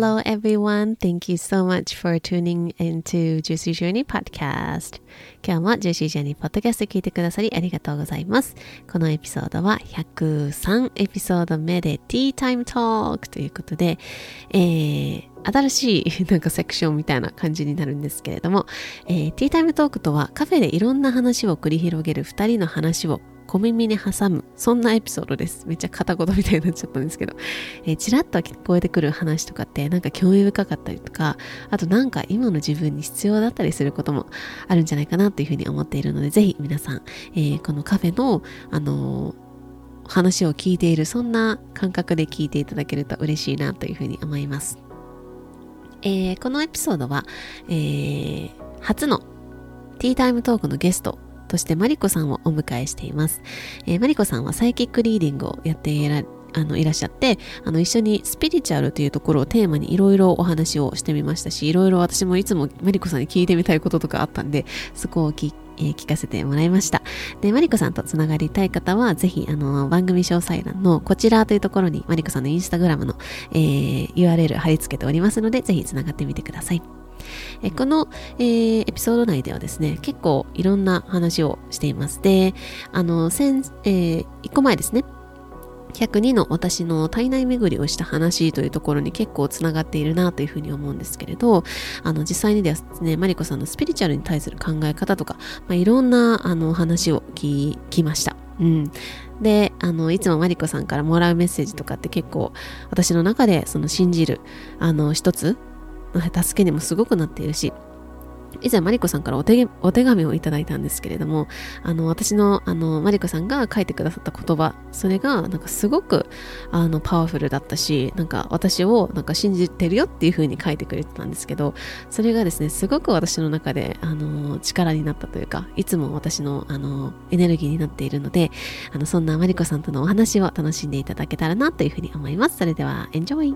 Hello everyone. Thank you so much for tuning into Juicy Journey Podcast. 今日も Juicy Journey Podcast 聞いてくださりありがとうございます。このエピソードは103エピソード目で Tea Time Talk ということで、えー、新しい なんかセクションみたいな感じになるんですけれども、えー、ティータイムトークとはカフェでいろんな話を繰り広げる2人の話を小耳に挟む、そんなエピソードです。めっちゃ片言みたいになっちゃったんですけど、えー、ちらっと聞こえてくる話とかってなんか興味深かったりとか、あとなんか今の自分に必要だったりすることもあるんじゃないかなというふうに思っているので、ぜひ皆さん、えー、このカフェの、あのー話を聞いているそんな感覚で聞いていただけると嬉しいなというふうに思います。えーこのエピソードは、えー初のティータイムトークのゲストとしてマリコさんをお迎えしています。えーマリコさんはサイキックリーディングをやっていらあのいらっしゃってあの一緒にスピリチュアルというところをテーマにいろいろお話をしてみましたしいろいろ私もいつもマリコさんに聞いてみたいこととかあったんでそこを聞,、えー聞かせてもらいましたでマリコさんとつながりたい方はぜひあの番組詳細欄のこちらというところにマリコさんのインスタグラムの、えー URL 貼り付けておりますのでぜひつながってみてくださいえこの、えーエピソード内ではですね、結構いろんな話をしています。で、あの、先、えー、1個前ですね。102の私の体内巡りをした話というところに結構つながっているなというふうに思うんですけれど、あの、実際にですね、マリコさんのスピリチュアルに対する考え方とか、まあ、いろんなあの話を聞きました。うん。で、あの、いつもマリコさんからもらうメッセージとかって結構私の中でその信じる、あの、一つ助けにもすごくなっているし、以前マリコさんからお手お手紙をいただいたんですけれども、あの、私の、あの、マリコさんが書いてくださった言葉、それが、なんかすごく、あの、パワフルだったし、なんか私を、なんか信じてるよっていう風に書いてくれてたんですけど、それがですね、すごく私の中で、あの、力になったというか、いつも私の、あの、エネルギーになっているので、あの、そんなマリコさんとのお話を楽しんでいただけたらなという風に思います。それでは、エンジョイ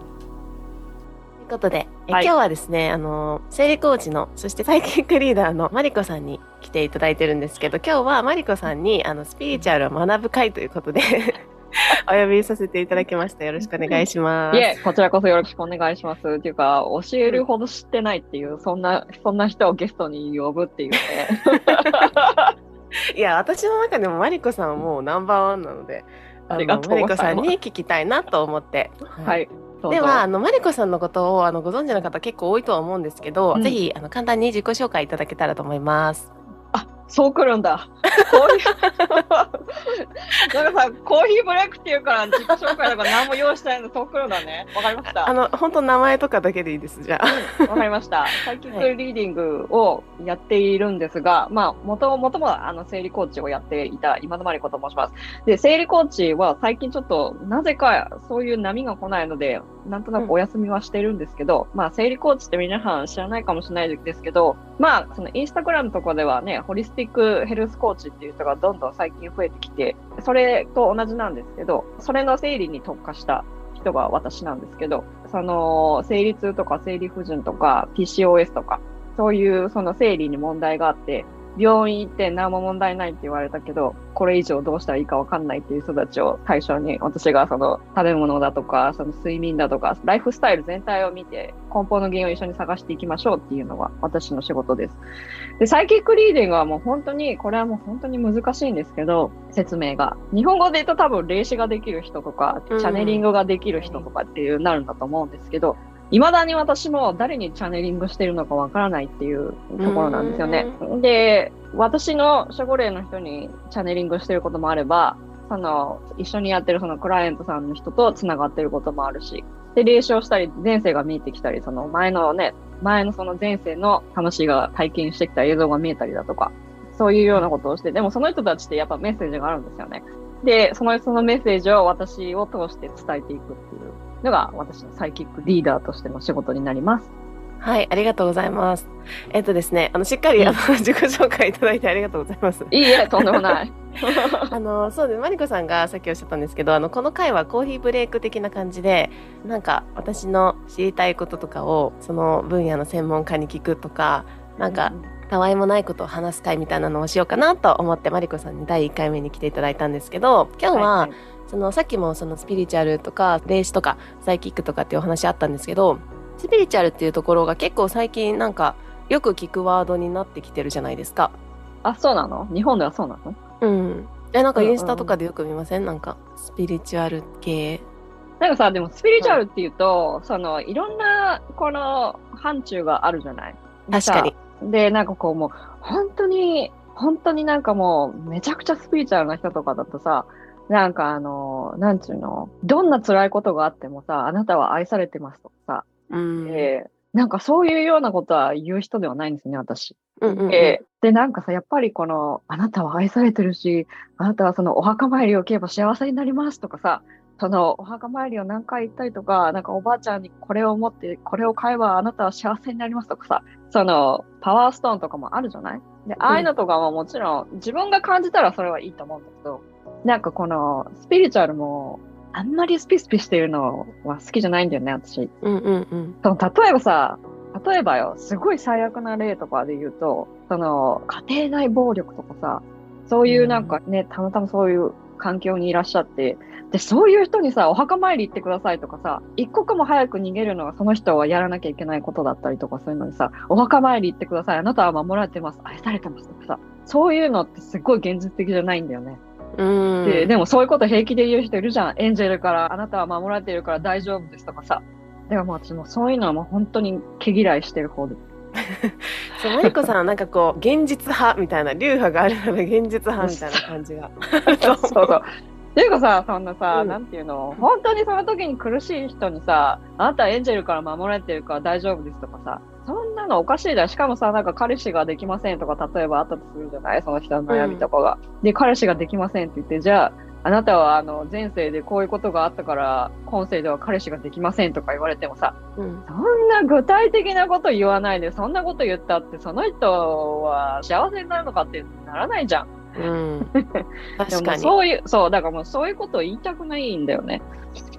いうことで、えはい今日はですね、あの、生理コーチの、そしてサイキックリーダーのマリコさんに来ていただいてるんですけど、今日はマリコさんに、あの、スピリチュアルを学ぶ会ということで、お呼びさせていただきました。よろしくお願いします。いえ、こちらこそよろしくお願いします。っていうか、教えるほど知ってないっていう、そんな、そんな人をゲストに呼ぶっていうね。いや、私の中でもマリコさんはもうナンバーワンなので、ありがとうございますマリコさんに聞きたいなと思って。はい。では、あの、マリコさんのことをあのご存知の方結構多いとは思うんですけど、うんぜひあの簡単に自己紹介いただけたらと思います。あ、そう来るんだ。こういう、なんかさ、コーヒーブレイクっていうから自己紹介とか何も用意してないの、そう来るんだね。わかりました。あの、本当名前とかだけでいいです、じゃあ。わかりました。サイキックリーディングをやっているんですが、まあ、もともともあの、生理コーチをやっていた今のまりこと申します。で、生理コーチは最近ちょっと、なぜかそういう波が来ないので、なんとなくお休みはしてるんですけど、まあ、生理コーチって皆さん知らないかもしれないですけど、まあ、そのインスタグラムとかではね、ホリスティックヘルスコーチっていう人がどんどん最近増えてきて、それと同じなんですけど、それの整理に特化した人が私なんですけど、その生理痛とか生理不順とか PCOS とか、そういうその生理に問題があって、病院行って何も問題ないって言われたけど、これ以上どうしたらいいかわかんないっていう人たちを対象に、私がその食べ物だとか、その睡眠だとか、ライフスタイル全体を見て、根本の原因を一緒に探していきましょうっていうのが私の仕事です。で、サイキックリーディングはもう本当に、これはもう本当に難しいんですけど、説明が。日本語で言うと多分霊視ができる人とか、チうんャネリングができる人とかっていうなるんだと思うんですけど、いまだに私も誰にチャネリングしてるのかわからないっていうところなんですよね。で、私の守護霊の人にチャネリングしてることもあれば、その、一緒にやってるそのクライアントさんの人と繋がってることもあるし、で、霊障したり、前世が見えてきたり、その前のね、前のその前世の魂が体験してきた映像が見えたりだとか、そういうようなことをして、でもその人たちってやっぱメッセージがあるんですよね。で、そのそのメッセージを私を通して伝えていくっていうのが私のサイキックリーダーとしての仕事になります。はい、ありがとうございます。えっとですね、あの、しっかり、あの、自己紹介いただいてありがとうございます。いいえ、とんでもない。あの、そうで、マリコさんがさっきおっしゃったんですけど、あの、この回はコーヒーブレイク的な感じで、なんか、私の知りたいこととかを、その分野の専門家に聞くとか、なんか、たわいもないことを話す会みたいなのをしようかなと思ってマリコさんに第1回目に来ていただいたんですけど今日は、はいはい、そのさっきもそのスピリチュアルとか霊視とかサイキックとかっていうお話あったんですけどスピリチュアルっていうところが結構最近なんかよく聞くワードになってきてるじゃないですか。あ、そうなの？日本ではそうなの？うん。え、なんかインスタとかでよく見ません、うんうん、なんか、スピリチュアル系。なんかさ、でもスピリチュアルっていうと、はい、その、いろんな、この、範疇があるじゃない？確かに。で、なんかこうもう、本当に、本当になんかもう、めちゃくちゃスピリチュアルな人とかだとさ、なんかあの、なんちゅうの、どんな辛いことがあってもさ、あなたは愛されてますとかさ、うん、えー、なんかそういうようなことは言う人ではないんですね、私。うんうんうん、えー、で、なんかさ、やっぱりこの、あなたは愛されてるし、あなたはそのお墓参りを受ければ幸せになりますとかさ、そのお墓参りを何回行ったりとか、なんかおばあちゃんにこれを持って、これを買えばあなたは幸せになりますとかさ、そのパワーストーンとかもあるじゃない？で、ああいうのとかももちろん自分が感じたらそれはいいと思うんだけど、なんかこのスピリチュアルもあんまりスピスピしてるのは好きじゃないんだよね、私。うんうんうん。その例えばさ、例えばよ、すごい最悪な例とかで言うと、その家庭内暴力とかさ、そういうなんかね、たまたまそういう環境にいらっしゃって、で、そういう人にさ、お墓参り行ってくださいとかさ、一刻も早く逃げるのがその人はやらなきゃいけないことだったりとかそういうのにさ、お墓参り行ってください。あなたは守られてます。愛されてますとかさ、そういうのってすっごい現実的じゃないんだよね。うんででもそういうこと平気で言う人いるじゃん。エンジェルからあなたは守られてるから大丈夫ですとかさ。だからもう私もそういうのはもう本当に毛嫌いしてる方で。そう、マリコさんはなんかこう、現実派みたいな、流派があるなら現実派みたいな感じが。そ うそうそう。っていうかさ、そんなさ、うん、なんていうの、本当にその時に苦しい人にさ、あなたエンジェルから守られてるから大丈夫ですとかさ、なのおかしいだよ。しかもさ、なんか彼氏ができませんとか、例えばあったとするじゃない？その人の悩みとかが、うん。で、彼氏ができませんって言って、じゃあ、あなたはあの前世でこういうことがあったから今世では彼氏ができませんとか言われてもさ、うん、そんな具体的なこと言わないでそんなこと言ったってその人は幸せになるのかってならないじゃん。うん、確かにそういうそうだからもうそういうことを言いたくないんだよね、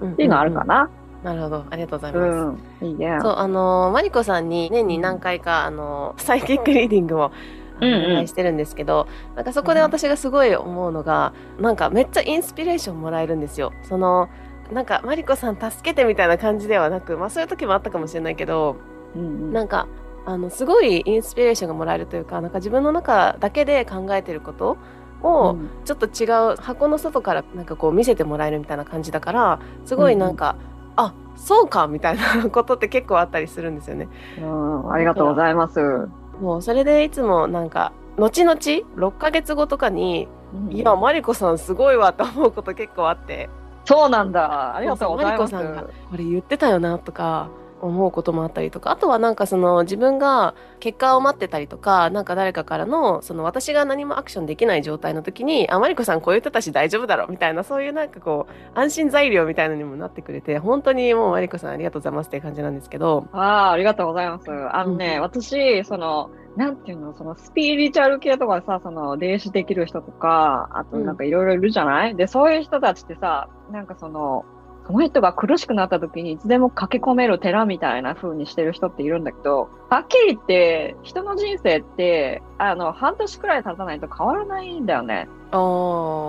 うんうんうん、っていうのあるかな。なるほど。ありがとうございます。うん、いいね。そう、あのー、マリコさんに年に何回か、あのー、サイキックリーディングをお願いしてるんですけど、うんうん、なんかそこで私がすごい思うのが、なんかめっちゃインスピレーションもらえるんですよ。その、なんかマリコさん助けてみたいな感じではなく、まあそういう時もあったかもしれないけど、うんうん、なんか、あの、すごいインスピレーションがもらえるというか、なんか自分の中だけで考えてることを、ちょっと違う箱の外からなんかこう見せてもらえるみたいな感じだから、すごいなんか、うんあそうかみたいなことって結構あったりするんですよね。うんありがとうございます。もうそれでいつもなんか後々6ヶ月後とかに、うん、いやマリコさんすごいわって思うこと結構あって。そうなんだ。ありがとうございます。マリコさんがこれ言ってたよなとか。思うこともあったりとかあとはなんかその自分が結果を待ってたりとかなんか誰かからのその私が何もアクションできない状態の時にあまりこさんこう言ってたし大丈夫だろみたいなそういうなんかこう安心材料みたいなのにもなってくれて本当にもうマリコさんありがとうございますっていう感じなんですけどああありがとうございます。あのね、うん、私そのなんていうの、そのスピリチュアル系とかさ、その霊視できる人とか、あとなんかいろいろいるじゃない、うん、で、そういう人たちってさ、なんかその、その人が苦しくなった時にいつでも駆け込める寺みたいな風にしてる人っているんだけど、はっきり言って、人の人生って、あの、半年くらい経たないと変わらないんだよね。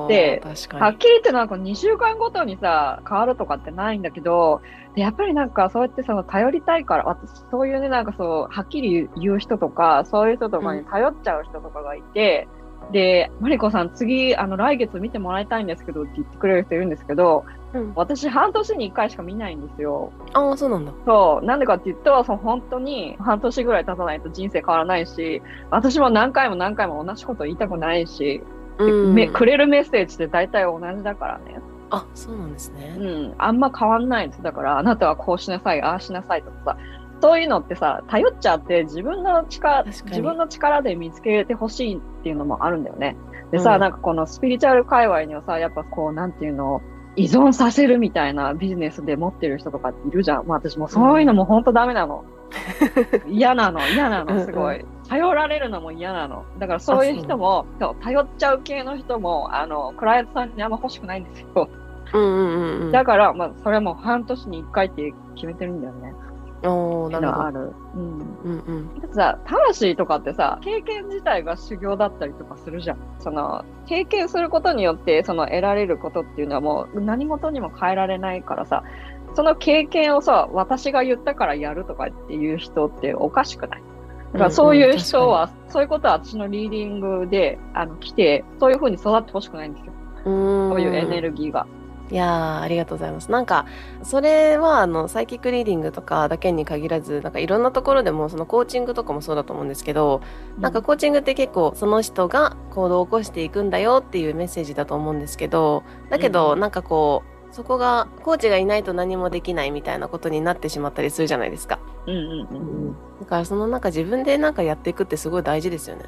で、はっきり言ってなんか2週間ごとにさ、変わるとかってないんだけど、でやっぱりなんかそうやってその頼りたいから、私そういうね、なんかそう、はっきり言う人とか、そういう人とかに頼っちゃう人とかがいて、で、マリコさん、次、あの、来月見てもらいたいんですけどって言ってくれる人いるんですけど、うん私、半年に1回しか見ないんですよ。ああ、そうなんだ。そう、なんでかって言うと、その本当に半年ぐらい経たないと人生変わらないし、私も何回も何回も同じこと言いたくないし、うんめくれるメッセージって大体同じだからね。あ、そうなんですね。うん、あんま変わんないです。だから、あなたはこうしなさい、ああしなさいとかさ、そういうのってさ、頼っちゃって自分の力、自分の力で見つけてほしいっていうのもあるんだよね。でさ、うんなんかこのスピリチュアル界隈にはさ、やっぱこう、なんていうの、依存させるみたいなビジネスで持ってる人とかいるじゃん。まあ私もそういうのも本当ダメなの。嫌なの、嫌なの、すごうんい。頼られるのも嫌なの。だからそういう人も、そう頼っちゃう系の人も、あの、クライアントさんにあんま欲しくないんですよ。うんうんうんうん。だから、まあ、それも半年に1回って決めてるんだよね。おおなるほど。ある。うん。うんうん。だってさ、魂とかってさ、経験自体が修行だったりとかするじゃん。その、経験することによって、その得られることっていうのはもう何事にも変えられないからさ、その経験をさ、私が言ったからやるとかっていう人っておかしくないだからそういう人は、そういうことは私のリーディングで、あの、来て、そういう風に育ってほしくないんですよ。うん。そういうエネルギーが。いやーありがとうございます。なんかそれはあのサイキックリーディングとかだけに限らずなんかいろんなところでもそのコーチングとかもそうだと思うんですけど、なんかコーチングって結構その人が行動を起こしていくんだよっていうメッセージだと思うんですけどだけどうんなんかこうそこがコーチがいないと何もできないみたいなことになってしまったりするじゃないですか。うんうんうんうん。だからそのなんか自分でなんかやっていくってすごい大事ですよね。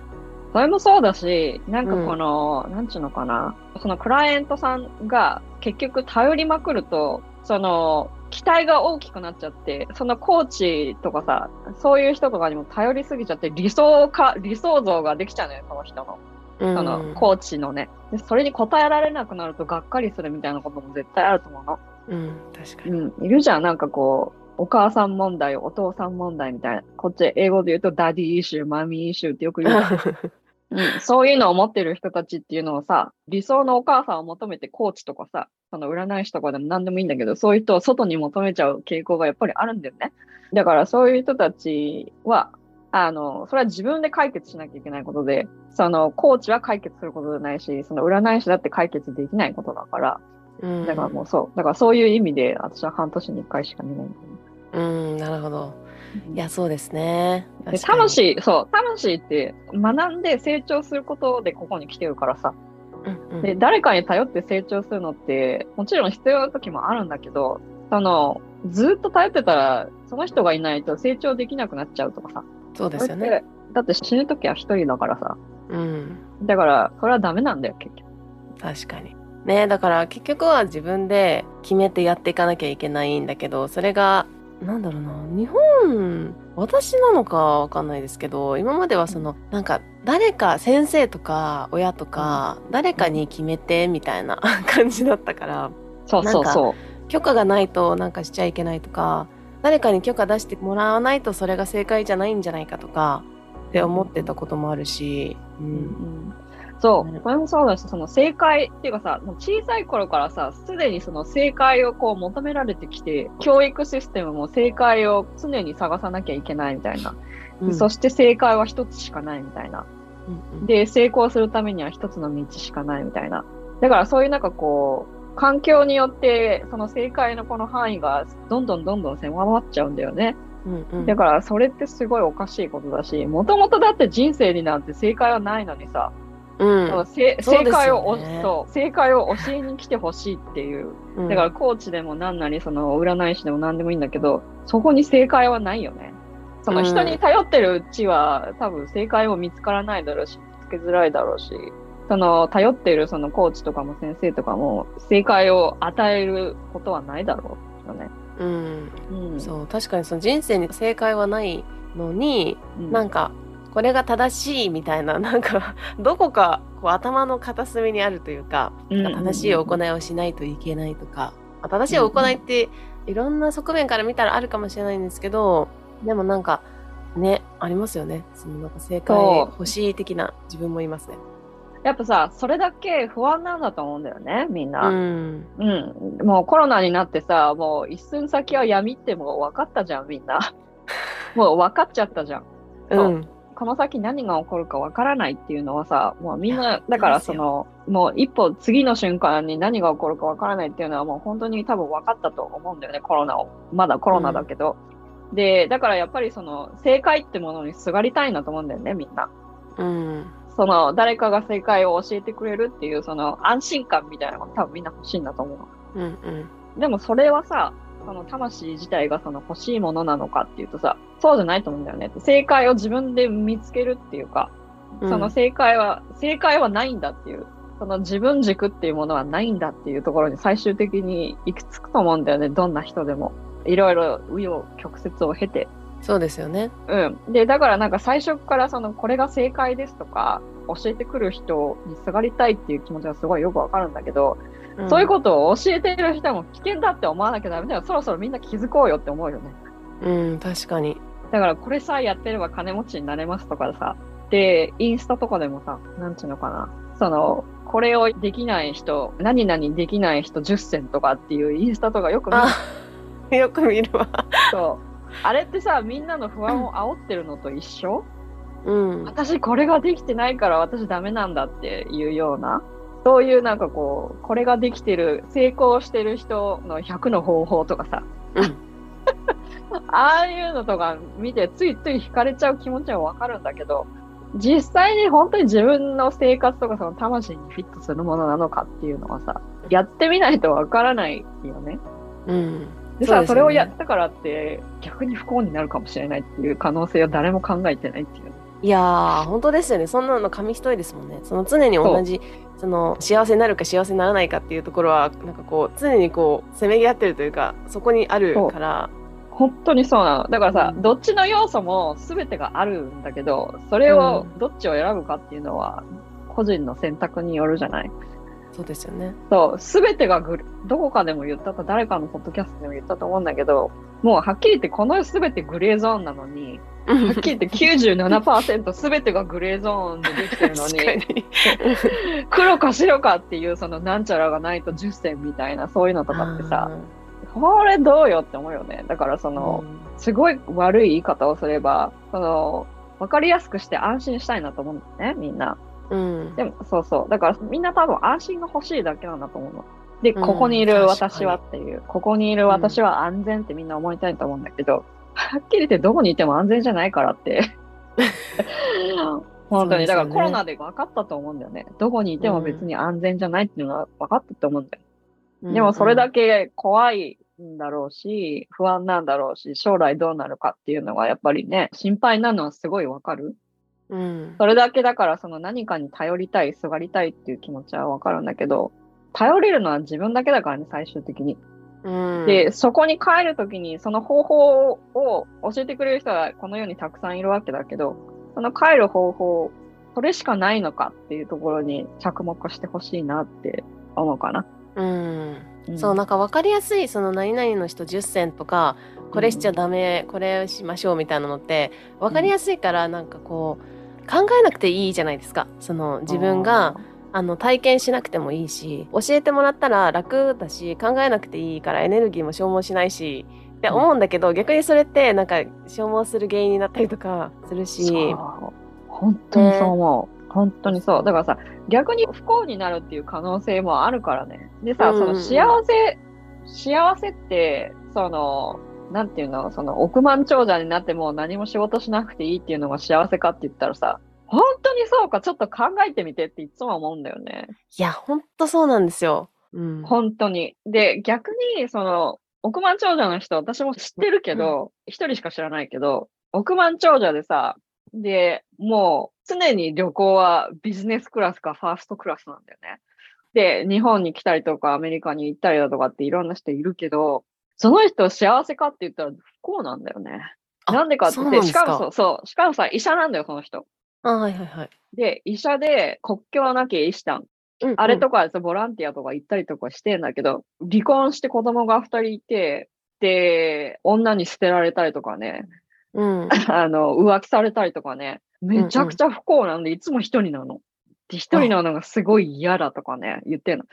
それもそうだし、なんかこの、なんちゅうのかな、そのクライアントさんが結局頼りまくると、その、期待が大きくなっちゃって、そのコーチとかさ、そういう人とかにも頼りすぎちゃって、理想か、理想像ができちゃうのよ、その人の。うんその、コーチのね。でそれに応えられなくなると、がっかりするみたいなことも絶対あると思うの。うん確かに。うん、いるじゃん、なんかこう、お母さん問題、お父さん問題みたいな。こっち英語で言うと、 daddy issue、mommy issue ってよく言う うん、そういうのを持ってる人たちっていうのをさ、理想のお母さんを求めてコーチとかさ、その占い師とかでも何でもいいんだけど、そういう人を外に求めちゃう傾向がやっぱりあるんだよね。だからそういう人たちは、あの、それは自分で解決しなきゃいけないことで、そのコーチは解決することじゃないし、その占い師だって解決できないことだから、うんだからもうそう、だからそういう意味で私は半年に一回しか見ないんだよね。うんなるほど。いやそうですね。魂、そう、魂って学んで成長することでここに来てるからさ、うんうんで、誰かに頼って成長するのって、もちろん必要な時もあるんだけど、その、ずっと頼ってたら、その人がいないと成長できなくなっちゃうとかさ。そうですよね。だって死ぬ時は一人だからさ。うんだから、それはダメなんだよ、結局。確かに。ねだから結局は自分で決めてやっていかなきゃいけないんだけどそれがなんだろうな。日本私なのかわかんないですけど今まではそのなんか誰か先生とか親とか誰かに決めてみたいな 感じだったからそうそうそう。許可がないとなんかしちゃいけないとか誰かに許可出してもらわないとそれが正解じゃないんじゃないかとかって思ってたこともあるし、う、うんんそう、これもそうだし、その正解っていうかさ、もう小さい頃からさ、すでにその正解をこう求められてきて、教育システムも正解を常に探さなきゃいけないみたいな。うんそして正解は一つしかないみたいな。うんうんで、成功するためには一つの道しかないみたいな。だからそういうなんかこう、環境によって、その正解のこの範囲がどんどんどんどん狭まっちゃうんだよね。うんうんだからそれってすごいおかしいことだし、もともとだって人生になんて正解はないのにさ、うん正解をおそう正解を教えに来てほしいっていう。うんだからコーチでも何なり、その占い師でも何でもいいんだけど、そこに正解はないよね。その人に頼ってるうちは、多分正解も見つからないだろうし、見つけづらいだろうし、その頼ってるそのコーチとかも先生とかも正解を与えることはないだろうよね。うんうん。そう確かにその人生に正解はないのに、うんなんかこれが正しいみたいな なんかどこかこう頭の片隅にあるというか、うんうんうん正しい行いをしないといけないとか、まあ正しい行いっていろんな側面から見たらあるかもしれないんですけどでもなんかねありますよねそのなんか正解欲しい的な自分もいますね。やっぱさ、それだけ不安なんだと思うんだよね、みんな。うんうん。もうコロナになってさ、もう一寸先は闇ってもう分かったじゃん、みんな。もう分かっちゃったじゃん。うんこの先何が起こるかわからないっていうのはさ、もうみんな、だからその、もう一歩次の瞬間に何が起こるかわからないっていうのはもう本当に多分分かったと思うんだよね、コロナを。まだコロナだけど。うん、で、だからやっぱりその、正解ってものにすがりたいなと思うんだよね、みんな。うん。その、誰かが正解を教えてくれるっていう、その、安心感みたいなのが多分みんな欲しいんだと思うの。うんうん。でもそれはさ、その魂自体がその欲しいものなのかっていうとさ、そうじゃないと思うんだよね。正解を自分で見つけるっていうか、その正解は、うん、正解はないんだっていう、その自分軸っていうものはないんだっていうところに最終的に行き着くと思うんだよね。どんな人でも。いろいろ紆余曲折を経て。そうですよね。うん。で、だからなんか最初からその、これが正解ですとか、教えてくる人にすがりたいっていう気持ちはすごいよくわかるんだけど、そういうことを教えてる人も危険だって思わなきゃダメだよ。そろそろみんな気づこうよって思うよね。うん、確かに。だからこれさえやってれば金持ちになれますとかさ。で、インスタとかでもさ、なんちゅうのかな。その、これをできない人、何々できない人10選とかっていうインスタとかよく見る。よく見るわ。そう。あれってさ、みんなの不安を煽ってるのと一緒うん。私これができてないから私ダメなんだっていうような。そういうなんかこう、これができてる、成功してる人の100の方法とかさ、うん、ああいうのとか見てついつい惹かれちゃう気持ちはわかるんだけど、実際に本当に自分の生活とかその魂にフィットするものなのかっていうのはさ、やってみないとわからないよね。うん。でさ、そ、ね、それをやったからって逆に不幸になるかもしれないっていう可能性は誰も考えてないっていう。いやー、本当ですよね。そんなの紙一重ですもんね。その常に同じその幸せになるか幸せにならないかっていうところはなんかこう常にこうせめぎ合ってるというかそこにあるから。本当にそうなの。だからさ、うん、どっちの要素も全てがあるんだけどそれをどっちを選ぶかっていうのは個人の選択によるじゃない、そうですよね。そう。全てがグどこかでも言ったか誰かのポッドキャストでも言ったと思うんだけどもうはっきり言ってこの全てグレーゾーンなのにはっきり言って97%全てがグレーゾーンでできてるのに黒か白かっていうそのなんちゃらがないと10選みたいなそういうのとかってさこれどうよって思うよね。だからその、すごい悪い言い方をすればその分かりやすくして安心したいなと思うんだよねみんな。うん、でもそうそう。だからみんな多分安心が欲しいだけなんだと思うの。で、ここにいる私はっていう、ここにいる私は安全ってみんな思いたいと思うんだけど、はっきり言ってどこにいても安全じゃないからって 本当に、だからコロナで分かったと思うんだよね。どこにいても別に安全じゃないっていうのは分かったと思うんだよ。うん、でもそれだけ怖いんだろうし、不安なんだろうし、将来どうなるかっていうのがやっぱりね、心配なのはすごい分かる。うん、それだけだからその何かに頼りたい、すがりたいっていう気持ちは分かるんだけど、頼れるのは自分だけだからね、最終的に。うん、で、そこに帰るときに、その方法を教えてくれる人はこの世にたくさんいるわけだけど、その帰る方法、それしかないのかっていうところに着目してほしいなって思うかな。うん、うん、そう、なんか分かりやすい、その何々の人10選とか、これしちゃダメ、うん、これしましょうみたいなのって、分かりやすいから、なんかこう、考えなくていいじゃないですか。その自分が、あの体験しなくてもいいし教えてもらったら楽だし考えなくていいからエネルギーも消耗しないしって思うんだけど、うん、逆にそれってなんか消耗する原因になったりとかするし。本当にそう思う、ね、本当にそう。だからさ逆に不幸になるっていう可能性もあるからね。でさ、うん、その幸せ幸せってそのなんていうのその億万長者になっても何も仕事しなくていいっていうのが幸せかって言ったらさ本当にそうか、ちょっと考えてみてっていつも思うんだよね。いや、本当そうなんですよ。うん、本当に。で、逆に、その、億万長者の人、私も知ってるけど、一、うん、人しか知らないけど、億万長者でさ、で、もう常に旅行はビジネスクラスかファーストクラスなんだよね。で、日本に来たりとかアメリカに行ったりだとかっていろんな人いるけど、その人幸せかって言ったら不幸なんだよね。なんでかって、しかもそう、しかもさ、医者なんだよ、その人。あはいはいはい。で、医者で国境なき医師団。うんうん、あれとかボランティアとか行ったりとかしてんだけど、離婚して子供が二人いて、で、女に捨てられたりとかね、うん、あの、浮気されたりとかね、めちゃくちゃ不幸なんで、いつも一人なの。で、一人なのがすごい嫌だとかね、言ってんの。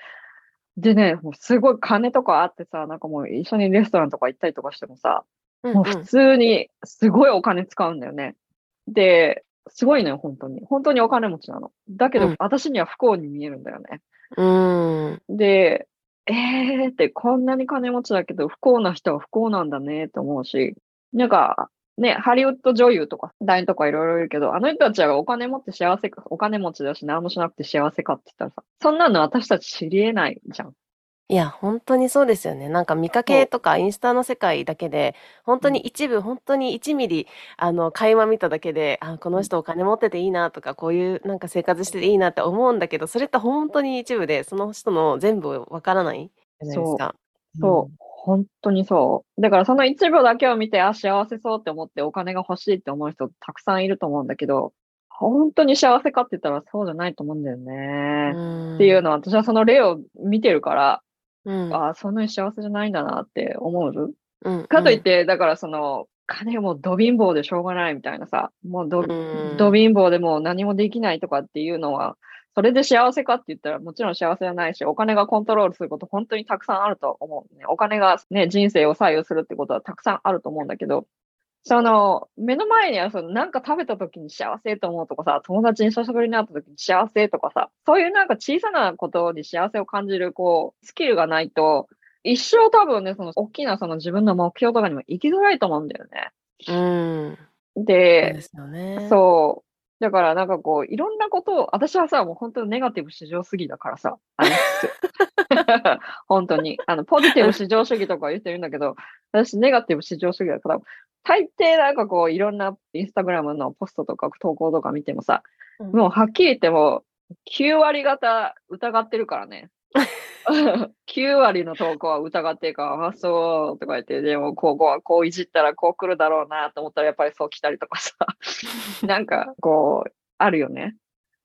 でね、もうすごい金とかあってさ、なんかもう一緒にレストランとか行ったりとかしてもさ、もう普通にすごいお金使うんだよね。で、すごいのよ、本当に。本当にお金持ちなの。だけど、うん私には不幸に見えるんだよね。うん。で、えーって、こんなに金持ちだけど、不幸な人は不幸なんだねって思うし、なんか、ね、ハリウッド女優とか、団員とかいろいろいるけど、あの人たちはお金持って幸せか、お金持ちだし何もしなくて幸せかって言ったらさ、そんなの私たち知り得ないじゃん。いや、本当にそうですよね。なんか見かけとかインスタの世界だけで、本当に一部、本当に1ミリ、あの、垣間見ただけで、あ、この人お金持ってていいなとか、こういうなんか生活してていいなって思うんだけど、それって本当に一部で、その人の全部わからないじゃないですか。そう、本当にそう。だからその一部だけを見て、あ、幸せそうって思ってお金が欲しいって思う人たくさんいると思うんだけど、本当に幸せかって言ったらそうじゃないと思うんだよね。うん。っていうのは私はその例を見てるから、うん。あそんなに幸せじゃないんだなって思う？うん。かといって、だからその、金もうド貧乏でしょうがないみたいなさ、もうど、うんド貧乏でもう何もできないとかっていうのは、それで幸せかって言ったらもちろん幸せじゃないし、お金がコントロールすること本当にたくさんあると思う、ね。お金がね、人生を左右するってことはたくさんあると思うんだけど、その、目の前にはその、なんか食べた時に幸せと思うとかさ、友達に久しぶりに会った時に幸せとかさ、そういうなんか小さなことに幸せを感じる、こう、スキルがないと、一生多分ね、その、大きなその自分の目標とかにも行きづらいと思うんだよね。うん。そうでで、すよね。そう。だからなんかこう、いろんなことを、私はさ、もう本当にネガティブ至上主義だからさ、あの 本当に。あの、ポジティブ至上主義とか言ってるんだけど、私ネガティブ至上主義だから、大抵なんかこう、いろんなインスタグラムのポストとか投稿とか見てもさ、うんもうはっきり言っても、9割方疑ってるからね。9割の投稿は疑ってるから、あ、そうとか言って、でもこう、こう、こういじったらこう来るだろうなと思ったらやっぱりそう来たりとかさ、なんかこう、あるよね。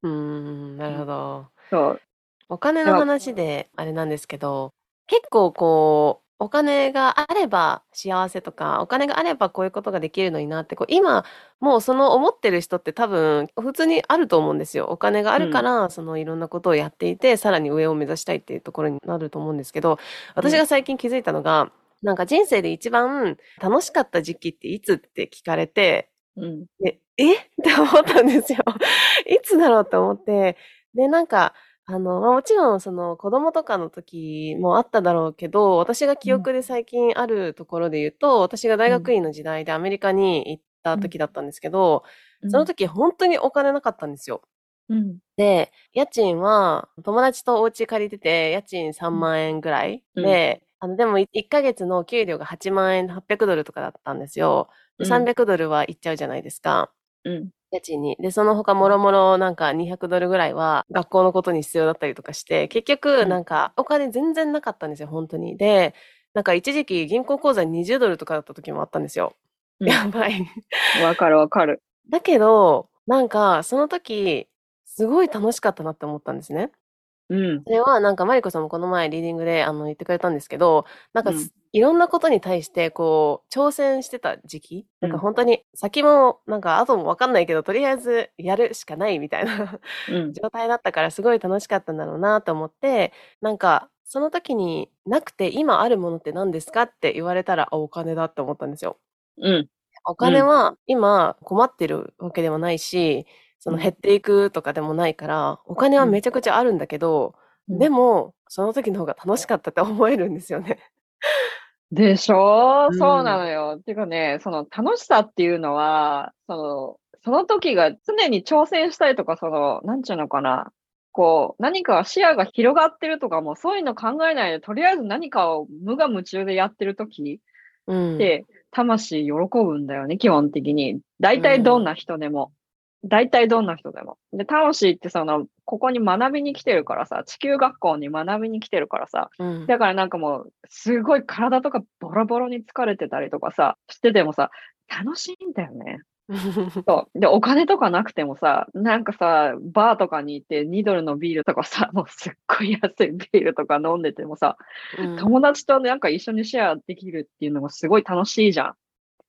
うん、なるほど。そう。お金の話であれなんですけど、結構こう、お金があれば幸せとか、お金があればこういうことができるのになって、こう今、もうその思ってる人って多分普通にあると思うんですよ。お金があるから、そのいろんなことをやっていて、さらに上を目指したいっていうところになると思うんですけど、私が最近気づいたのが、なんか人生で一番楽しかった時期っていつって聞かれて、うん。で、え？って思ったんですよ。いつだろうって思って。で、なんか、あの、まあ、もちろん、その、子供とかの時もあっただろうけど、私が記憶で最近あるところで言うと、私が大学院の時代でアメリカに行った時だったんですけど、その時本当にお金なかったんですよ。うん。で、家賃は、友達とお家借りてて、家賃3万円ぐらいで、あの、でも1ヶ月の給料が8万円、800ドルとかだったんですよ。でうん300ドルはいっちゃうじゃないですか。うん。家賃に。で、その他もろもろなんか200ドルぐらいは学校のことに必要だったりとかして、結局うんなんかお金全然なかったんですよ、本当に。で、なんか一時期銀行口座に20ドルとかだった時もあったんですよ。うんやばい。わかるわかる。だけど、なんかその時、すごい楽しかったなって思ったんですね。うん。それはなんかマリコさんもこの前リーディングであの言ってくれたんですけど、なんかす、うんいろんなことに対してこう挑戦してた時期、なんかうん本当に先もなんか後もわかんないけど、とりあえずやるしかないみたいなうん。状態だったからすごい楽しかったんだろうなと思って、なんかその時になくて今あるものって何ですかって言われたらあお金だって思ったんですよ。うん。お金は今困ってるわけでもないし、その減っていくとかでもないから、お金はめちゃくちゃあるんだけど、うんでも、その時の方が楽しかったって思えるんですよね。でしょ？うんそうなのよ。っていうかね、その楽しさっていうのは、その、その時が常に挑戦したいとか、その、なんちゅうのかな。こう、何か視野が広がってるとかも、そういうの考えないで、とりあえず何かを無我夢中でやってる時うん。って、魂喜ぶんだよね、基本的に。大体どんな人でも。大体どんな人でも。で、魂ってその、ここに学びに来てるからさ、地球学校に学びに来てるからさ、うん。だからなんかもう、すごい体とかボロボロに疲れてたりとかさ、しててもさ、楽しいんだよね。そう。で、お金とかなくてもさ、なんかさ、バーとかに行って2ドルのビールとかさ、もうすっごい安いビールとか飲んでてもさ、うん友達となんか一緒にシェアできるっていうのもすごい楽しいじゃん。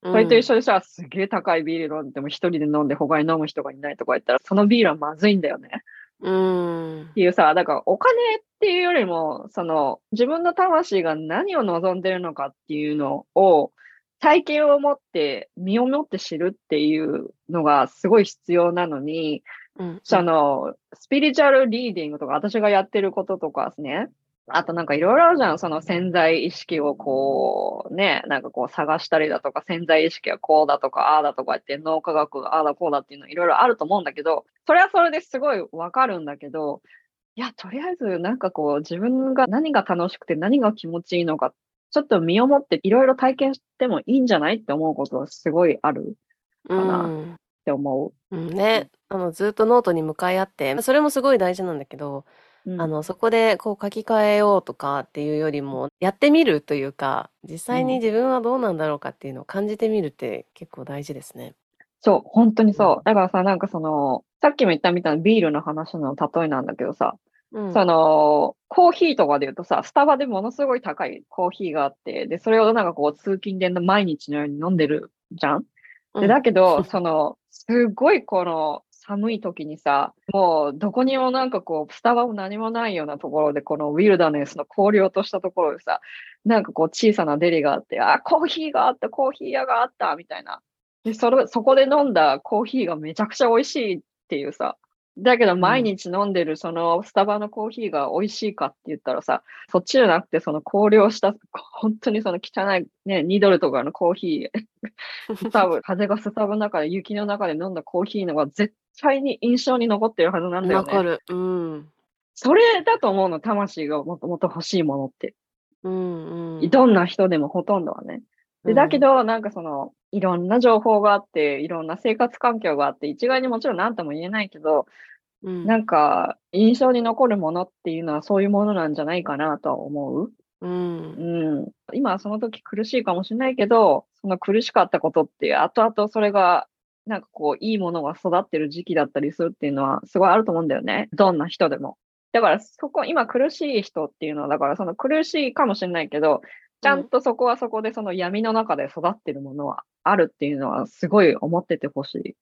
それと一緒でさ、すげえ高いビール飲んでも一人で飲んで他に飲む人がいないとか言ったら、そのビールはまずいんだよね。うん。っていうさ、だからお金っていうよりも、その自分の魂が何を望んでるのかっていうのを体験を持って、身をもって知るっていうのがすごい必要なのに、うんその、スピリチュアルリーディングとか、私がやってることとかですね。あとなんかいろいろあるじゃん。その潜在意識をこう、ね、なんかこう探したりだとか、潜在意識はこうだとか、ああだとか言って、脳科学がああだこうだっていうのいろいろあると思うんだけど、それはそれですごいわかるんだけど、いや、とりあえずなんかこう自分が何が楽しくて何が気持ちいいのか、ちょっと身をもっていろいろ体験してもいいんじゃない？って思うことはすごいあるかなんて思う。うんね、あのずっとノートに向かい合ってそれもすごい大事なんだけど、うん。あのそこでこう書き換えようとかっていうよりもやってみるというか実際にうん。自分はどうなんだろうかっていうのを感じてみるって結構大事ですね。そう、本当にそう。だからさ、なんかその、さっきも言ったみたいなビールの話の例えなんだけどさ、うん。その、コーヒーとかで言うとさ、スタバでものすごい高いコーヒーがあって、で、それをなんかこう通勤で毎日のように飲んでるじゃん？で、うん。だけど、その、すごいこの寒い時にさ、もうどこにもなんかこう、スタバも何もないようなところで、このウィルダネスの荒涼としたところでさ、なんかこう小さなデリがあって、あ、コーヒーがあった、コーヒー屋があった、みたいな。で、それ、そこで飲んだコーヒーがめちゃくちゃ美味しいっていうさ、だけど毎日飲んでるそのスタバのコーヒーが美味しいかって言ったらさ、そっちじゃなくてその荒涼した、本当にその汚いね、2ドルとかのコーヒー、多分風がスタバの中で雪の中で飲んだコーヒーのが絶対に印象に残ってるはずなんだよね。わかる。うん。それだと思うの、魂がもともと欲しいものって。うんうん。どんな人でもほとんどはね。で、だけど、ど、なんかその、いろんな情報があって、いろんな生活環境があって、一概にもちろん何とも言えないけど、うんなんか、印象に残るものっていうのはそういうものなんじゃないかなとは思う。うんうん。今はその時苦しいかもしれないけど、その苦しかったことって、後々それが、なんかこう、いいものが育ってる時期だったりするっていうのは、すごいあると思うんだよね。どんな人でも。だから、そこ、今苦しい人っていうのは、だからその苦しいかもしれないけど、ちゃんとそこはそこでその闇の中で育ってるものはあるっていうのは、すごい思っててほしい。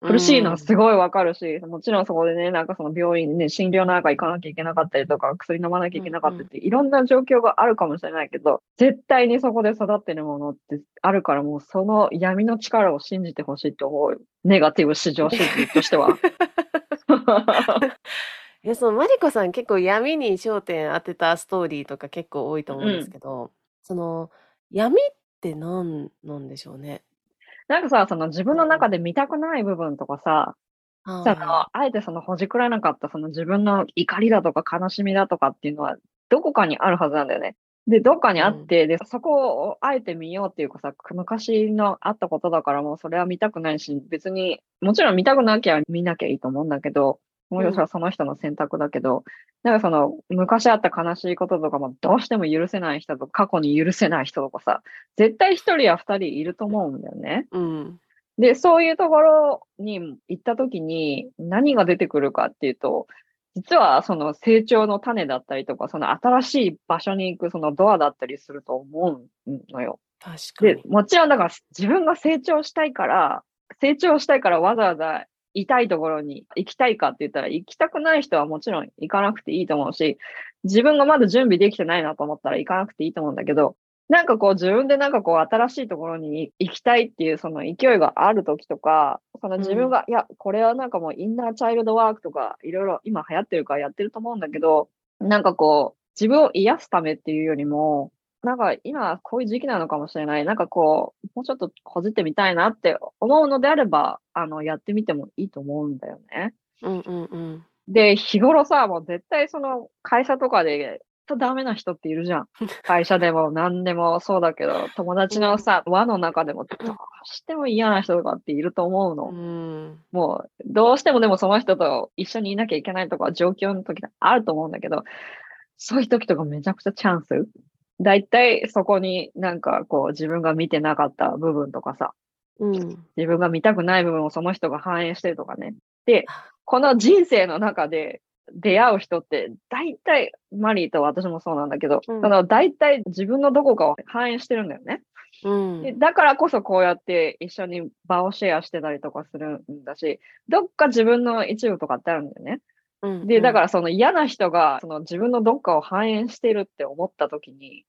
苦しいのはすごいわかるし、もちろんそこでね、なんかその病院にね、診療の中行かなきゃいけなかったりとか、薬飲まなきゃいけなかったりって、いろんな状況があるかもしれないけど、絶対にそこで育ってるものってあるから、もうその闇の力を信じてほしいと思う。ネガティブ至上主義としては。え、そのマリコさん結構闇に焦点当てたストーリーとか結構多いと思うんですけど、その闇って何なんでしょうね。なんかさ、その自分の中で見たくない部分とかさ、あそのあえてそのほじくらなかったその自分の怒りだとか悲しみだとかっていうのはどこかにあるはずなんだよね。で、どっかにあって、で、そこをあえて見ようっていうかさ、昔のあったことだからもうそれは見たくないし、別に、もちろん見たくなきゃ見なきゃいいと思うんだけど、もうそれはその人の選択だけど、なんかその昔あった悲しいこととかもどうしても許せない人とか過去に許せない人とかさ、絶対一人や二人いると思うんだよね。うん。で、そういうところに行った時に何が出てくるかっていうと、実はその成長の種だったりとか、その新しい場所に行くそのドアだったりすると思うのよ。確かでに。、もちろんだから自分が成長したいから、成長したいからわざわざ痛いところに行きたいかって言ったら、行きたくない人はもちろん行かなくていいと思うし、自分がまだ準備できてないなと思ったら行かなくていいと思うんだけど、なんかこう自分でなんかこう新しいところに行きたいっていうその勢いがある時とか、その自分が、いや、これはなんかもうインナーチャイルドワークとかいろいろ今流行ってるからやってると思うんだけど、なんかこう自分を癒すためっていうよりも、なんか今こういう時期なのかもしれない。なんかこう、もうちょっとこじってみたいなって思うのであれば、あの、やってみてもいいと思うんだよね。うんうんうん。で、日頃さ、もう絶対その会社とかで、とダメな人っているじゃん。会社でも何でもそうだけど、友達のさ、輪の中でもどうしても嫌な人とかっていると思うの。うん。もう、どうしてもでもその人と一緒にいなきゃいけないとか、状況の時あると思うんだけど、そういう時とかめちゃくちゃチャンス。だいたいそこになんかこう自分が見てなかった部分とかさ、うん。自分が見たくない部分をその人が反映してるとかね。で、この人生の中で出会う人って、大体、マリーと私もそうなんだけど、うんその大体自分のどこかを反映してるんだよね。うん。でだからこそこうやって一緒に場をシェアしてたりとかするんだし、どっか自分の一部とかってあるんだよね。うんで、だからその嫌な人がその自分のどっかを反映してるって思った時に、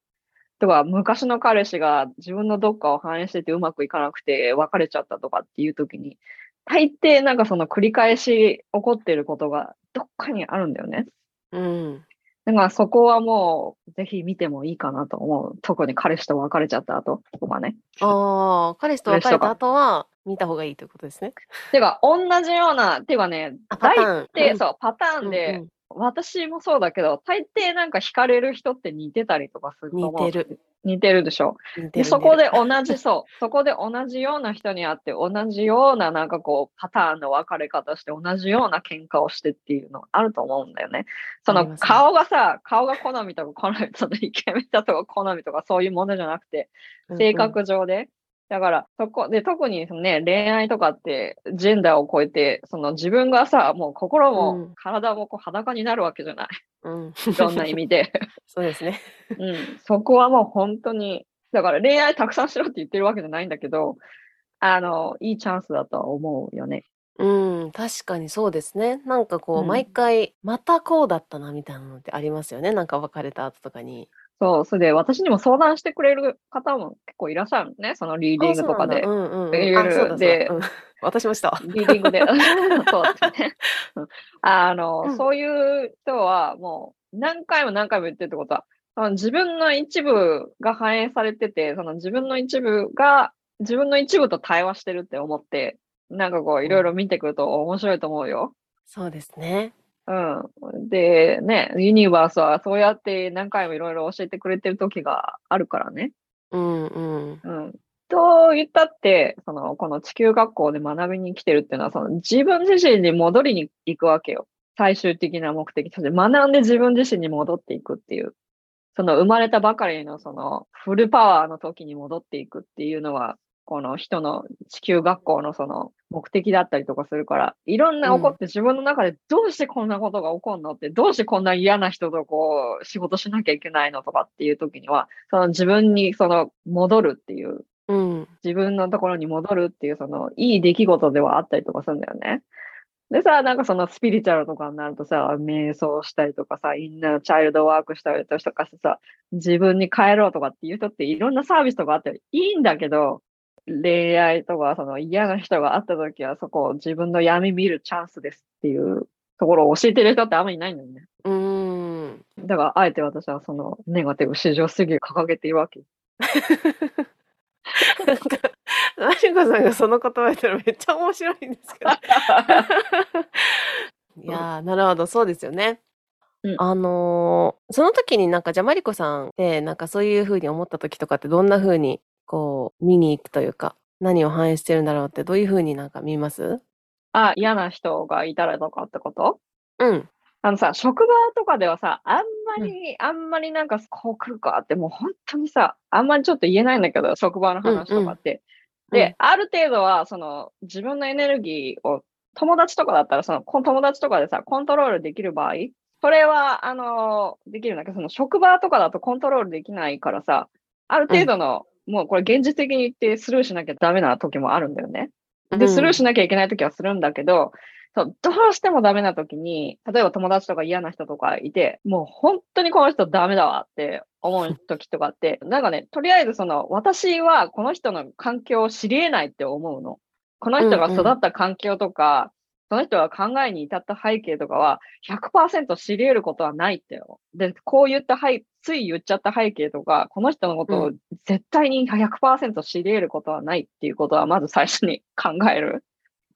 とか、昔の彼氏が自分のどっかを反映しててうまくいかなくて別れちゃったとかっていう時に、大抵なんかその繰り返し起こってることがどっかにあるんだよね。うん。だからそこはもう、ぜひ見てもいいかなと思う。特に彼氏と別れちゃった後とかね。ああ、彼氏と別れた後は見た方がいいということですね。てか、同じような、ていうかね、大。抵、うんそう、パターンで、うん私もそうだけど、大抵なんか惹かれる人って似てたりとかすると思う。似てる。似てるでしょ？で、そこで同じ、そう、そこで同じような人に会って、同じようななんかこう、パターンの別れ方して、同じような喧嘩をしてっていうのあると思うんだよね。その顔がさ、顔が好みとか好み、そのイケメンだとか好みとかそういうものじゃなくて、うん性格上で。だから、そこで、特にそのね、恋愛とかって、ジェンダーを超えて、その自分がさ、もう心うもん体もこう裸になるわけじゃない。うん。いろんな意味で。そうですね。うん。そこはもう本当に、だから恋愛たくさんしろって言ってるわけじゃないんだけど、あの、いいチャンスだとは思うよね。うん、確かにそうですね。なんかこう、うん毎回、またこうだったなみたいなのってありますよね。なんか別れた後とかに。そう、それで私にも相談してくれる方も結構いらっしゃるのね、そのリーディングとかでうでだ。うん私もした。リーディングで。そうですね。うんあの、うんそういう人はもう何回も何回も言ってるってことは、その自分の一部が反映されてて、その自分の一部が自分の一部と対話してるって思って、なんかこういろいろ見てくると面白いと思うよ。そうですね。うん。で、ね、ユニバースはそうやって何回もいろいろ教えてくれてる時があるからね。うんうん。うん。と言ったって、その、この地球学校で学びに来てるっていうのは、その自分自身に戻りに行くわけよ。最終的な目的として、学んで自分自身に戻っていくっていう。その生まれたばかりのそのフルパワーの時に戻っていくっていうのは、この人の地球学校のその目的だったりとかするから、いろんな起こって自分の中でどうしてこんなことが起こるのって、どうしてこんな嫌な人とこう仕事しなきゃいけないのとかっていう時には、その自分にその戻るっていううん。自分のところに戻るっていう、その、いい出来事ではあったりとかするんだよね。でさ、なんかそのスピリチュアルとかになるとさ、瞑想したりとかさ、インナーチャイルドワークしたりとかしてさ、自分に帰ろうとかっていう人っていろんなサービスとかあっていいんだけど、恋愛とかその嫌な人があった時はそこを自分の闇見るチャンスですっていうところを教えてる人ってあんまりいないんだよね。うーん。だから、あえて私はそのネガティブ至上主義を掲げているわけ。なんか、なしこさんがその言葉言ったらめっちゃ面白いんですけど。いやー、なるほど、そうですよね。うんあのーその時になんか、じゃあマリコさんって、なんかそういう風に思った時とかってどんな風に、こう、見に行くというか、何を反映してるんだろうって、どういう風になんか見ます？あ、嫌な人がいたらとかってこと？うん。あのさ、職場とかではさ、あんまり、あんまりなんか、こう来るかって、もう本当にさ、あんまりちょっと言えないんだけど、職場の話とかって。うんうん。で、ある程度は、その、自分のエネルギーを、友達とかだったら、その、こ友達とかでさ、コントロールできる場合、それは、あの、できるんだけど、その、職場とかだとコントロールできないからさ、ある程度の、もうこれ現実的に言ってスルーしなきゃダメな時もあるんだよね。で、スルーしなきゃいけないときはするんだけど、そうどうしてもダメなときに、例えば友達とか嫌な人とかいて、もう本当にこの人ダメだわって思うときとかって、なんかね、とりあえずその、私はこの人の環境を知り得ないって思うの。この人が育った環境とか、その人が考えに至った背景とかは100%知り得ることはないってよ。で、こう言った背、つい言っちゃった背景とか、この人のことを絶対に100%知り得ることはないっていうことはまず最初に 考える。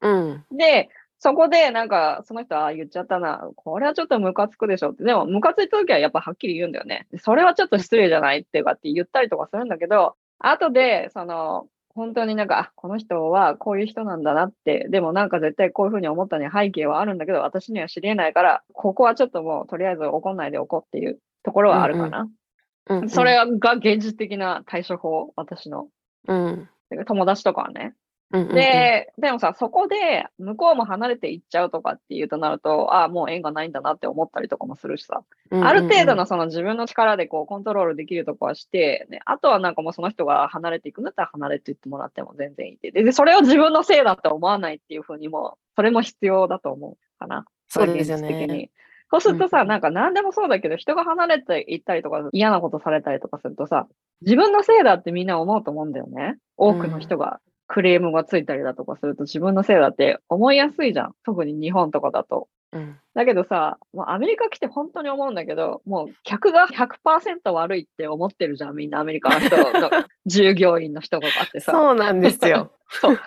うん。で、そこでなんか、その人は言っちゃったな、これはちょっとムカつくでしょって。でも、ムカついた時はやっぱはっきり言うんだよね。それはちょっと失礼じゃないっていうかって言ったりとかするんだけど、後で、その、本当になんか、あ、この人はこういう人なんだなって、でもなんか絶対こういうふうに思ったには背景はあるんだけど、私には知り得ないから、ここはちょっともうとりあえず怒んないでおこうっていうところはあるかな。うんうんそれが現実的な対処法、私の。うん。友達とかはね。うんうんうん、で、でもさ、そこで向こうも離れていっちゃうとかっていうとなると、ああ、もう縁がないんだなって思ったりとかもするしさ。うんうんうんある程度のその自分の力でこうコントロールできるとこはして、ね、あとはなんかもうその人が離れていくんだったら離れていってもらっても全然いい。で、でそれを自分のせいだって思わないっていうふうにも、それも必要だと思うかな。そうですよね。に。そうするとさ、うんなんか何でもそうだけど、人が離れていったりとか、嫌なことされたりとかするとさ、自分のせいだってみんな思うと思うんだよね。多くの人がクレームがついたりだとかすると自分のせいだって思いやすいじゃん。特に日本とかだと。うん。だけどさ、もうアメリカ来て本当に思うんだけど、もう客が100%悪いって思ってるじゃん、みんなアメリカの人 の従業員の人とかってさ。そうなんですよ。そう。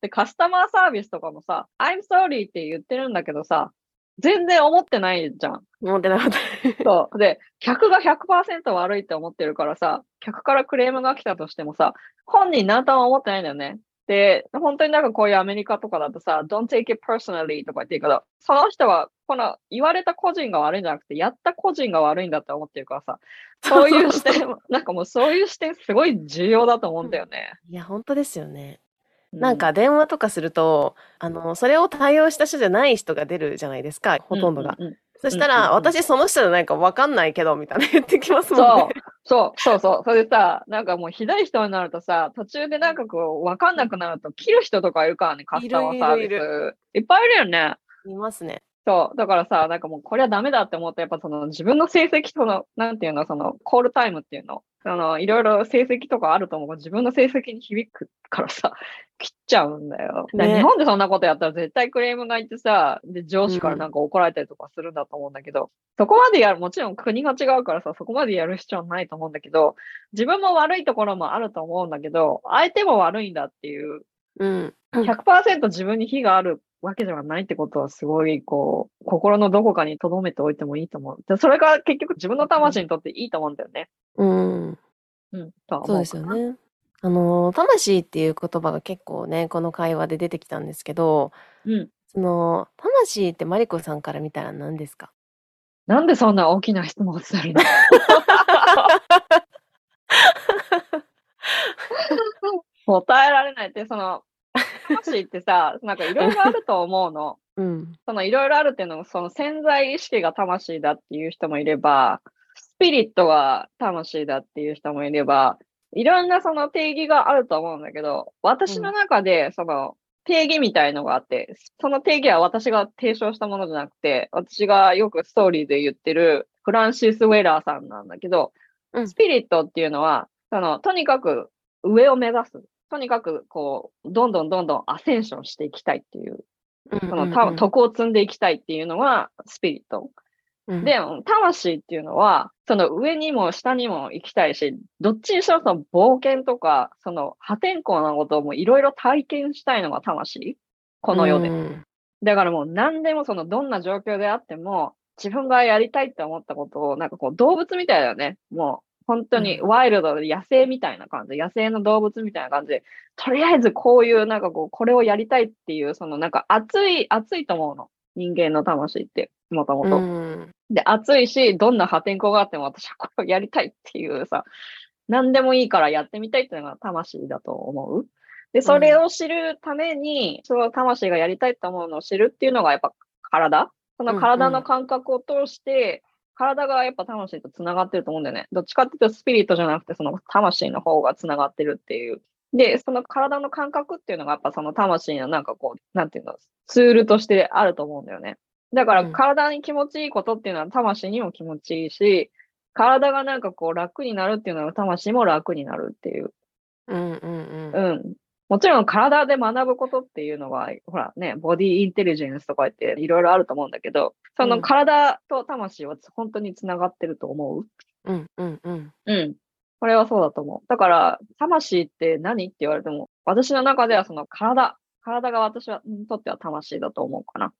で、カスタマーサービスとかもさ、I'm sorry って言ってるんだけどさ、全然思ってないじゃん。思ってなかった。そう。で、客が100%悪いって思ってるからさ、客からクレームが来たとしてもさ、本人何とも思ってないんだよね。で、本当になんかこういうアメリカとかだとさ、don't take it personally とか言ってるけど、その人は、この言われた個人が悪いんじゃなくて、やった個人が悪いんだって思ってるからさ、そういう視点、なんかもうそういう視点すごい重要だと思うんだよね。いや、本当ですよね。うなんか電話とかすると、あの、それを対応した人じゃない人が出るじゃないですか、ほとんどが。うううんそしたら、私その人じゃないかわかんないけど、みたいな言ってきますもんそうね。、そう、そうそう。それでさ、なんかもうひどい人になるとさ、途中でなんかこう、わかんなくなると切る人とかいるからね、カスタマーサービス。いるいっぱいいるよね。いますね。そう。だからさ、なんかもうこれはダメだって思って、やっぱその自分の成績との、なんていうの、そのコールタイムっていうの、そのいろいろ成績とかあると思う。自分の成績に響くからさ、切っちゃうんだよ。日本でそんなことやったら絶対クレームがいってさ、で、上司からなんか怒られたりとかするんだと思うんだけど、そこまでやる、もちろん国が違うからさ、そこまでやる必要はないと思うんだけど、自分も悪いところもあると思うんだけど、相手も悪いんだっていううん。100%自分に非があるわけではないってことはすごい、こう、心のどこかに留めておいてもいいと思う。でそれが結局自分の魂にとっていいと思うんだよね。うん。うん。とはそうで。すよね。あの、魂っていう言葉が結構ね、この会話で出てきたんですけど、うん。その、魂ってマリコさんから見たら何ですか？なんでそんな大きな質問をするの？答えられないって、その、魂ってさ、なんかいろいろあると思うの。うん。そのいろいろあるっていうのも、その潜在意識が魂だっていう人もいれば、スピリットが魂だっていう人もいれば、いろんなその定義があると思うんだけど、私の中でその定義みたいのがあって、その定義は私が提唱したものじゃなくて、私がよくストーリーで言ってるフランシス・ウェラーさんなんだけど、うんスピリットっていうのは、その、とにかく上を目指す。とにかく、こう、どんどんどんどんアセンションしていきたいっていうそのた徳を積んでいきたいっていうのがスピリット。うん、で、魂っていうのは、その上にも下にも行きたいし、どっちにしろその冒険とか、その破天荒なことをもいろいろ体験したいのが魂。この世で。うんだからもう何でもそのどんな状況であっても、自分がやりたいって思ったことを、なんかこう動物みたいだよね。もう本当にワイルドで野生みたいな感じ、野生の動物みたいな感じで、とりあえずこういうなんかこう、これをやりたいっていう、そのなんか熱い、熱いと思うの。人間の魂って、もともと。うんで、熱いし、どんな破天荒があっても私はこれをやりたいっていうさ、何でもいいからやってみたいっていうのが魂だと思う。で、それを知るために、その魂がやりたいと思うのを知るっていうのがやっぱ体その体の感覚を通して、体がやっぱ魂と繋がってると思うんだよね。どっちかっていうとスピリットじゃなくて、その魂の方が繋がってるっていう。で、その体の感覚っていうのがやっぱその魂のなんかこう、なんていうの、ツールとしてあると思うんだよね。だからうん体に気持ちいいことっていうのは魂にも気持ちいいし、体がなんかこう楽になるっていうのは魂も楽になるっていう。うんうんうんうん。もちろん体で学ぶことっていうのは、ほらね、ボディインテリジェンスとか言っていろいろあると思うんだけど、その体と魂は本当につながってると思う。うんうんうんうん。これはそうだと思う。だから、魂って何って言われても、私の中ではその体、体が私はにとっては魂だと思うかな。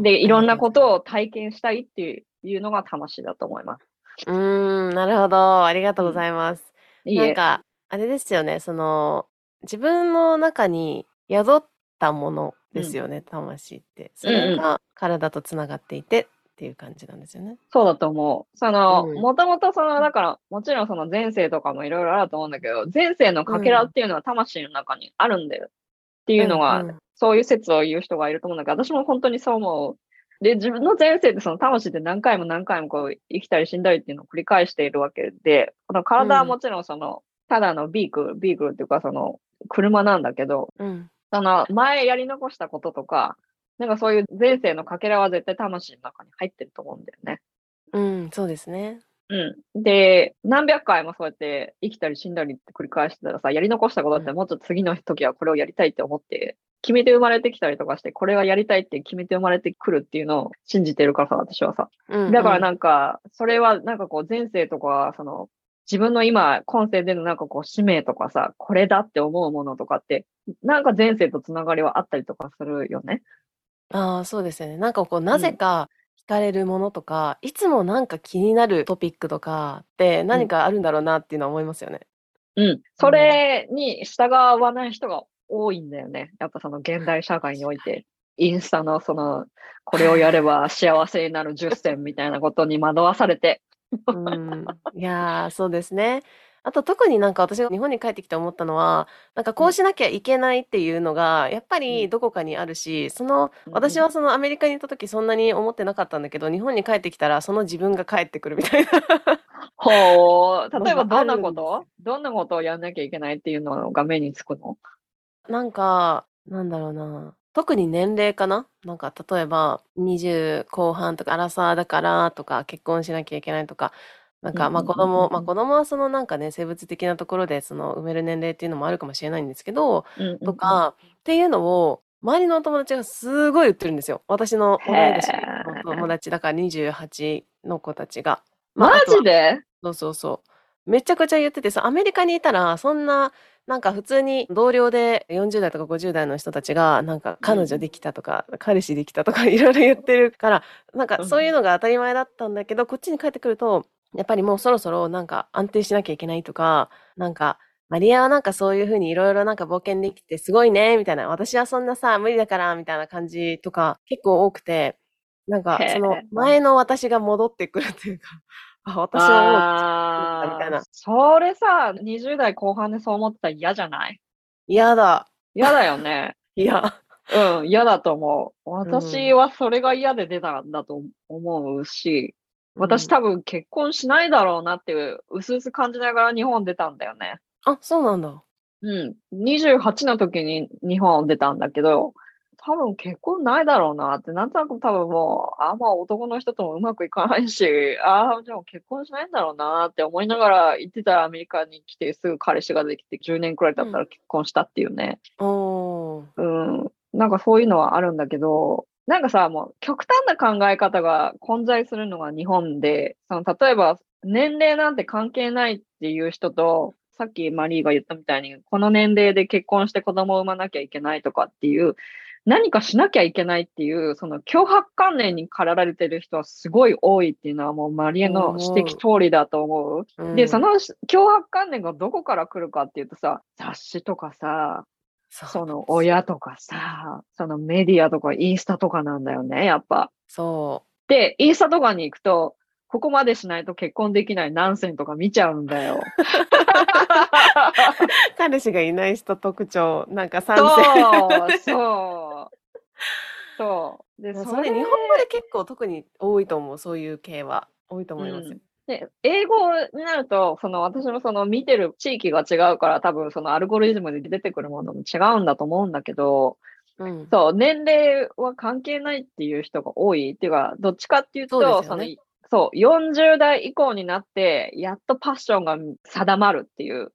で、いろんなことを体験したいっていういうのが魂だと思います。うーんなるほどありがとうございます、いいえ。なんかあれですよねその自分の中に宿ったものですよね、魂って。それが体とつながっていてっていう感じなんですよね。そうだと思う。その、うん。もともとその、だから、もちろんその前世とかもいろいろあると思うんだけど、前世のかけらっていうのは魂の中にあるんだよっていうのが、うんうん。そういう説を言う人がいると思うんだけど、私も本当にそう思う。で、自分の前世ってその魂って何回も何回もこう生きたり死んだりっていうのを繰り返しているわけで、この体はもちろんその、ただのビークル、ビークルっていうかその、車なんだけど、うんその前やり残したこととか、なんかそういう前世のかけらは絶対魂の中に入ってると思うんだよね。うん、そうですね。うん。で、何百回もそうやって生きたり死んだりって繰り返してたらさ、やり残したことってもっと次の時はこれをやりたいって思って、決めて生まれてきたりとかして、これはやりたいって決めて生まれてくるっていうのを信じてるからさ、私はさ。うん、だからうんなんか、それはなんかこう前世とか、その、自分の今、今世でのなんかこう使命とかさ、これだって思うものとかって、なんか前世とつながりはあったりとかするよね？ああ、そうですよね。なんかこう、なぜか惹かれるものとか、いつもなんか気になるトピックとかって何かあるんだろうなっていうのは思いますよね。うん。それに従わない人が多いんだよね。やっぱその現代社会において。インスタのその、これをやれば幸せになる10選みたいなことに惑わされて。うん。いやー、そうですね。あと特になんか私が日本に帰ってきて思ったのは、なんかこうしなきゃいけないっていうのが、やっぱりどこかにあるし、その、うん私はそのアメリカにいた時そんなに思ってなかったんだけど、日本に帰ってきたらその自分が帰ってくるみたいな。ほう。例えばどんなこのがあるんと？どんなことをやんなきゃいけないっていうのが目につくの？なんか、なんだろうな。特に年齢かな？なんか、例えば、20後半とか、アラサーだからとか、結婚しなきゃいけないとか、なんか、まあ子供、うんまあ子供はそのなんかね、生物的なところで、その産める年齢っていうのもあるかもしれないんですけど、とか、っていうのを、周りのお友達がすごい言ってるんですよ。私の同い年の友達だから28の子たちが。まあマジで？そうそうそう。めちゃくちゃ言っててさ、アメリカにいたら、そんな、なんか普通に同僚で40代とか50代の人たちが、なんか彼女できたとか、彼氏できたとか いろいろ言ってるから、なんかそういうのが当たり前だったんだけど、こっちに帰ってくると、やっぱりもうそろそろなんか安定しなきゃいけないとか、なんか、マリアはなんかそういうふうにいろいろなんか冒険できてすごいね、みたいな。私はそんなさ、無理だから、みたいな感じとか結構多くて、なんかその前の私が戻ってくるというか、あ、私はもうあみたいなーそれさ、20代後半でそう思ってたら嫌じゃない？嫌だ。嫌だよね。嫌。うん、嫌だと思う。私はそれが嫌で出たんだと思うし、私多分結婚しないだろうなっていう、うすうす感じながら日本出たんだよね。あ、そうなんだ。うん。28の時に日本出たんだけど、多分結婚ないだろうなって、なんとなく多分もう、あんま男の人ともうまくいかないし、ああ、じゃあ結婚しないんだろうなって思いながら行ってたらアメリカに来てすぐ彼氏ができて10年くらい経ったら結婚したっていうね。おー。うん。なんかそういうのはあるんだけど、なんかさ、もう極端な考え方が混在するのが日本で、その例えば年齢なんて関係ないっていう人と、さっきマリーが言ったみたいに、この年齢で結婚して子供を産まなきゃいけないとかっていう、何かしなきゃいけないっていう、その脅迫観念に駆られてる人はすごい多いっていうのはもうマリエの指摘通りだと思う。うんで、その脅迫観念がどこから来るかっていうとさ、雑誌とかさ、その親とかさ、そのメディアとかインスタとかなんだよね、やっぱ。そで、インスタとかに行くと、ここまでしないと結婚できない何選とか見ちゃうんだよ。う。彼氏がいない人特徴、なんか賛成。そう、そう。そう。で、それ日本語で結構特に多いと思う、そういう系は。多いと思いますよ。で、英語になると、その私のその見てる地域が違うから多分そのアルゴリズムで出てくるものも違うんだと思うんだけど、うん。そう、年齢は関係ないっていう人が多い。っていうか、どっちかっていうと、そねそう、40代以降になって、やっとパッションが定まるっていう、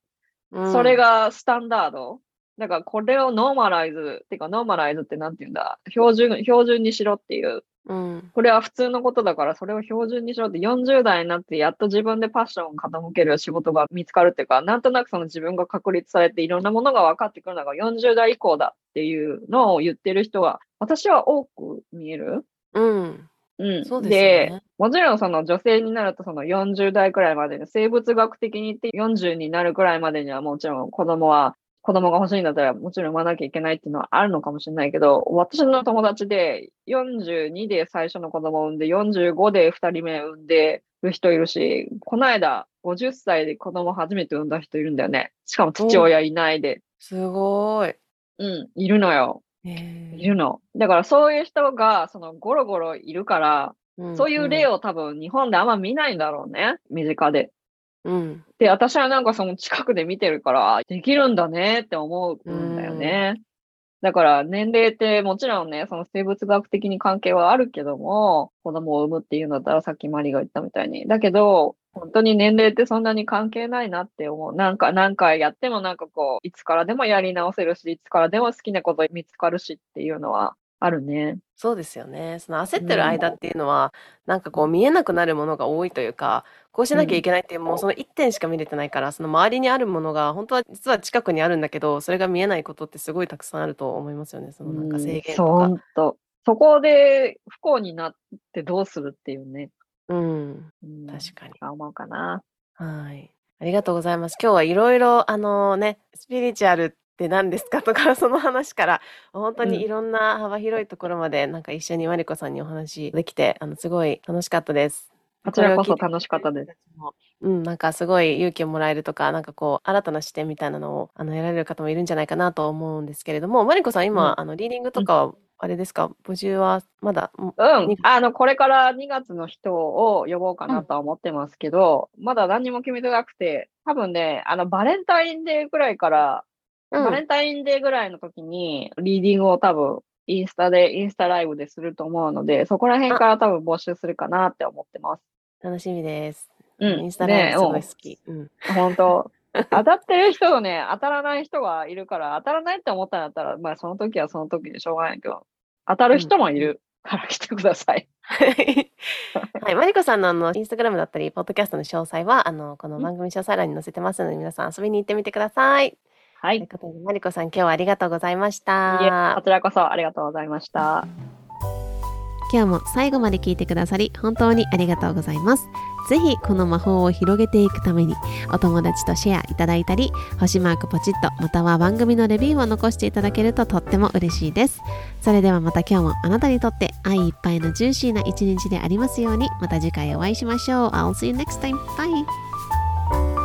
うんそれ、がスタンダード。だから、これを normalize、っていうか、 normalize ってなんて言うんだ、標準、標準にしろっていう、うん。これは普通のことだから、それを標準にしろって、40代になって、やっと自分でパッションを傾ける仕事が見つかるっていうか、なんとなくその自分が確立されて、いろんなものが分かってくるのが40代以降だっていうのを言ってる人は、私は多く見える。うん。うん。そうですよね。もちろんその女性になるとその40代くらいまでに、生物学的に言って40になるくらいまでにはもちろん子供は、子供が欲しいんだったらもちろん産まなきゃいけないっていうのはあるのかもしれないけど、私の友達で42で最初の子供を産んで、45で2人目産んでる人いるし、この間50歳で子供初めて産んだ人いるんだよね。しかも父親いないで。すごい。うん、いるのよ。へいるの。だからそういう人がそのゴロゴロいるから、ーそういう例を。を多分日本であんま見ないんだろうね。身近で。うん。で、私はなんかその近くで見てるから、あできるんだねって思うんだよね。だから年齢ってもちろんね、その生物学的に関係はあるけども、子供を産むっていうんだったらさっきマリが言ったみたいに。だけど、本当に年齢ってそんなに関係ないなって思う。なんか、何回やってもなんかこう、いつからでもやり直せるし、いつからでも好きなこと見つかるしっていうのはあるね。そうですよね。その焦ってる間っていうのは、なんかこう見えなくなるものが多いというか、こうしなきゃいけないっていう、もうその一点しか見れてないから、その周りにあるものが、本当は実は近くにあるんだけど、それが見えないことってすごいたくさんあると思いますよね。そのなんか制限とか。本当。そこで不幸になってどうするっていうね。うん。うん確かに。思うかな。はい。ありがとうございます。今日はいろいろ、あのね、スピリチュアルって何ですか？とか、その話から、本当にいろんな幅広いところまで、なんか一緒にマリコさんにお話できて、あの、すごい楽しかったです。こちらこそ楽しかったです。うん、なんかすごい勇気をもらえるとか、なんかこう、新たな視点みたいなのを、あの、得られる方もいるんじゃないかなと思うんですけれども、マリコさん、今、あの、リーディングとかは、あれですか、募集はまだ、うんうん。あの、これから2月の人を呼ぼうかなとは思ってますけど、まだ何にも決めてなくて、多分ね、あの、バレンタインデーぐらいから、うんバレンタインデーぐらいの時に、リーディングを多分、インスタで、インスタライブですると思うので、そこら辺から多分募集するかなって思ってます。楽しみです。うん。インスタライブすごいね好き。うん。うん本当 当たってる人とね、当たらない人がいるから、当たらないって思ったんだったら、まあその時はその時でしょうがないけど、当たる人もいるから来てください。はい、マリコさんのあの、インスタグラムだったり、ポッドキャストの詳細は、あの、この番組詳細欄に載せてますので、皆さん遊びに行ってみてください。はい。いということで、マリコさん、今日はありがとうございましえたこ。ちらこそありがとうございました。今日も最後まで聞いてくださり本当にありがとうございます。ぜひこの魔法を広げていくためにお友達とシェアいただいたり星マークポチッとまたは番組のレビューを残していただけるととっても嬉しいです。それではまた今日もあなたにとって愛いっぱいのジューシーな一日でありますようにまた次回お会いしましょう。I'll see you next time. Bye!